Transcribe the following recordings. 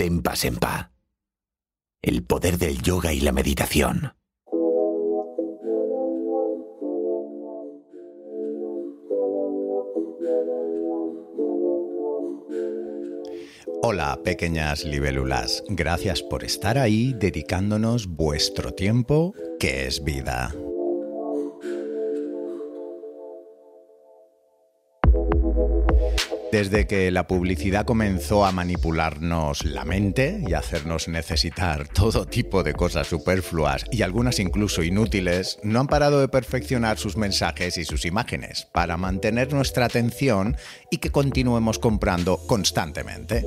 Tempa Sempa. El poder del yoga y la meditación. Hola, pequeñas libélulas. Gracias por estar ahí dedicándonos vuestro tiempo, que es vida. Desde que la publicidad comenzó a manipularnos la mente y hacernos necesitar todo tipo de cosas superfluas y algunas incluso inútiles, no han parado de perfeccionar sus mensajes y sus imágenes para mantener nuestra atención y que continuemos comprando constantemente.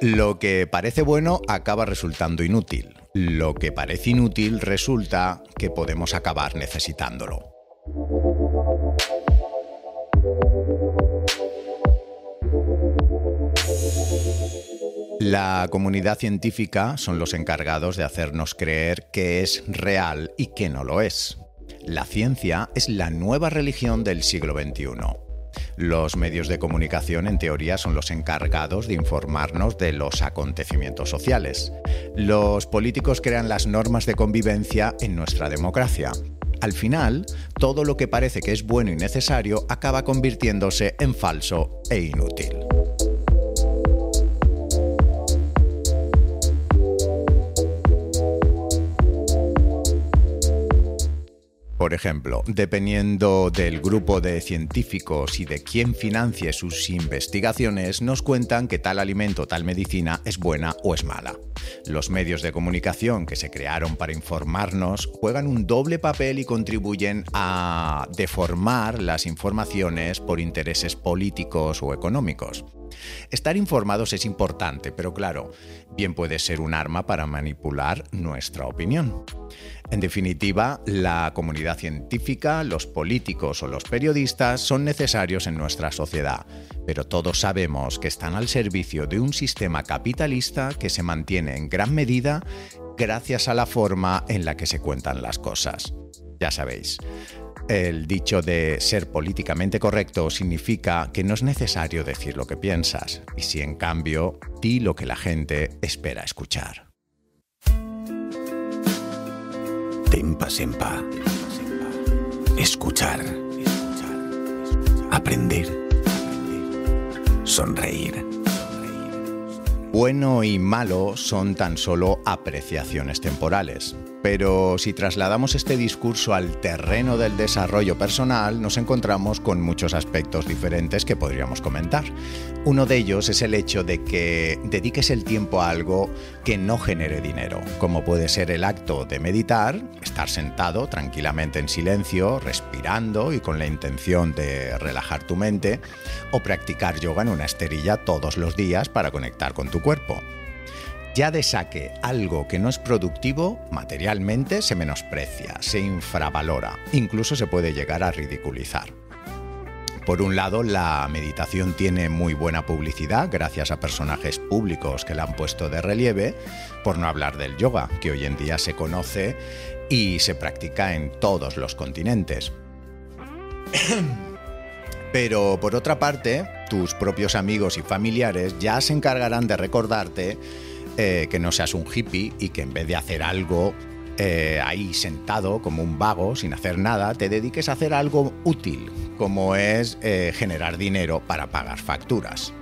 Lo que parece bueno acaba resultando inútil. Lo que parece inútil resulta que podemos acabar necesitándolo. La comunidad científica son los encargados de hacernos creer que es real y que no lo es. La ciencia es la nueva religión del siglo XXI. Los medios de comunicación, en teoría, son los encargados de informarnos de los acontecimientos sociales. Los políticos crean las normas de convivencia en nuestra democracia. Al final, todo lo que parece que es bueno y necesario acaba convirtiéndose en falso e inútil. Por ejemplo, dependiendo del grupo de científicos y de quién financie sus investigaciones, nos cuentan que tal alimento, tal medicina es buena o es mala. Los medios de comunicación que se crearon para informarnos juegan un doble papel y contribuyen a deformar las informaciones por intereses políticos o económicos. Estar informados es importante, pero claro, bien puede ser un arma para manipular nuestra opinión. En definitiva, la comunidad científica, los políticos o los periodistas son necesarios en nuestra sociedad, pero todos sabemos que están al servicio de un sistema capitalista que se mantiene en gran medida gracias a la forma en la que se cuentan las cosas. Ya sabéis, el dicho de ser políticamente correcto significa que no es necesario decir lo que piensas, y si en cambio, di lo que la gente espera escuchar. Tempa Sempa. Escuchar. Aprender. Sonreír. Bueno y malo son tan solo apreciaciones temporales. Pero si trasladamos este discurso al terreno del desarrollo personal, nos encontramos con muchos aspectos diferentes que podríamos comentar. Uno de ellos es el hecho de que dediques el tiempo a algo que no genere dinero, como puede ser el acto de meditar, estar sentado tranquilamente en silencio, respirando y con la intención de relajar tu mente, o practicar yoga en una esterilla todos los días para conectar con tu cuerpo. Ya de saque, algo que no es productivo, materialmente se menosprecia, se infravalora, incluso se puede llegar a ridiculizar. Por un lado, la meditación tiene muy buena publicidad gracias a personajes públicos que la han puesto de relieve, por no hablar del yoga, que hoy en día se conoce y se practica en todos los continentes. Pero por otra parte, tus propios amigos y familiares ya se encargarán de recordarte eh, que no seas un hippie y que en vez de hacer algo eh, ahí sentado como un vago sin hacer nada, te dediques a hacer algo útil, como es eh, generar dinero para pagar facturas.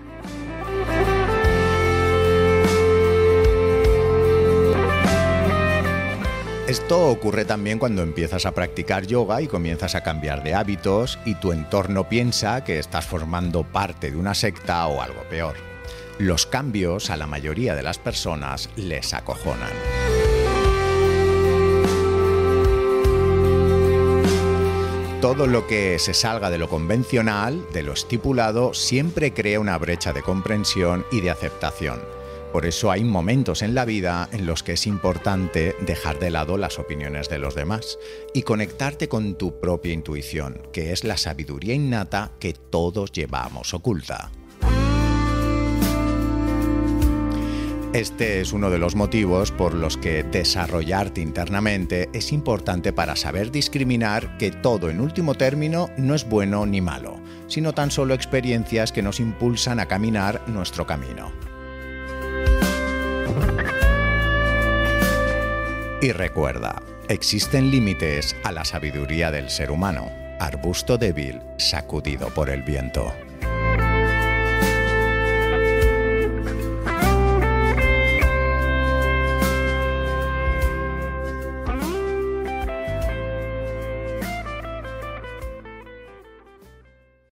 Esto ocurre también cuando empiezas a practicar yoga y comienzas a cambiar de hábitos y tu entorno piensa que estás formando parte de una secta o algo peor. Los cambios a la mayoría de las personas les acojonan. Todo lo que se salga de lo convencional, de lo estipulado, siempre crea una brecha de comprensión y de aceptación. Por eso hay momentos en la vida en los que es importante dejar de lado las opiniones de los demás y conectarte con tu propia intuición, que es la sabiduría innata que todos llevamos oculta. Este es uno de los motivos por los que desarrollarte internamente es importante para saber discriminar que todo en último término no es bueno ni malo, sino tan solo experiencias que nos impulsan a caminar nuestro camino. Y recuerda, existen límites a la sabiduría del ser humano, arbusto débil sacudido por el viento.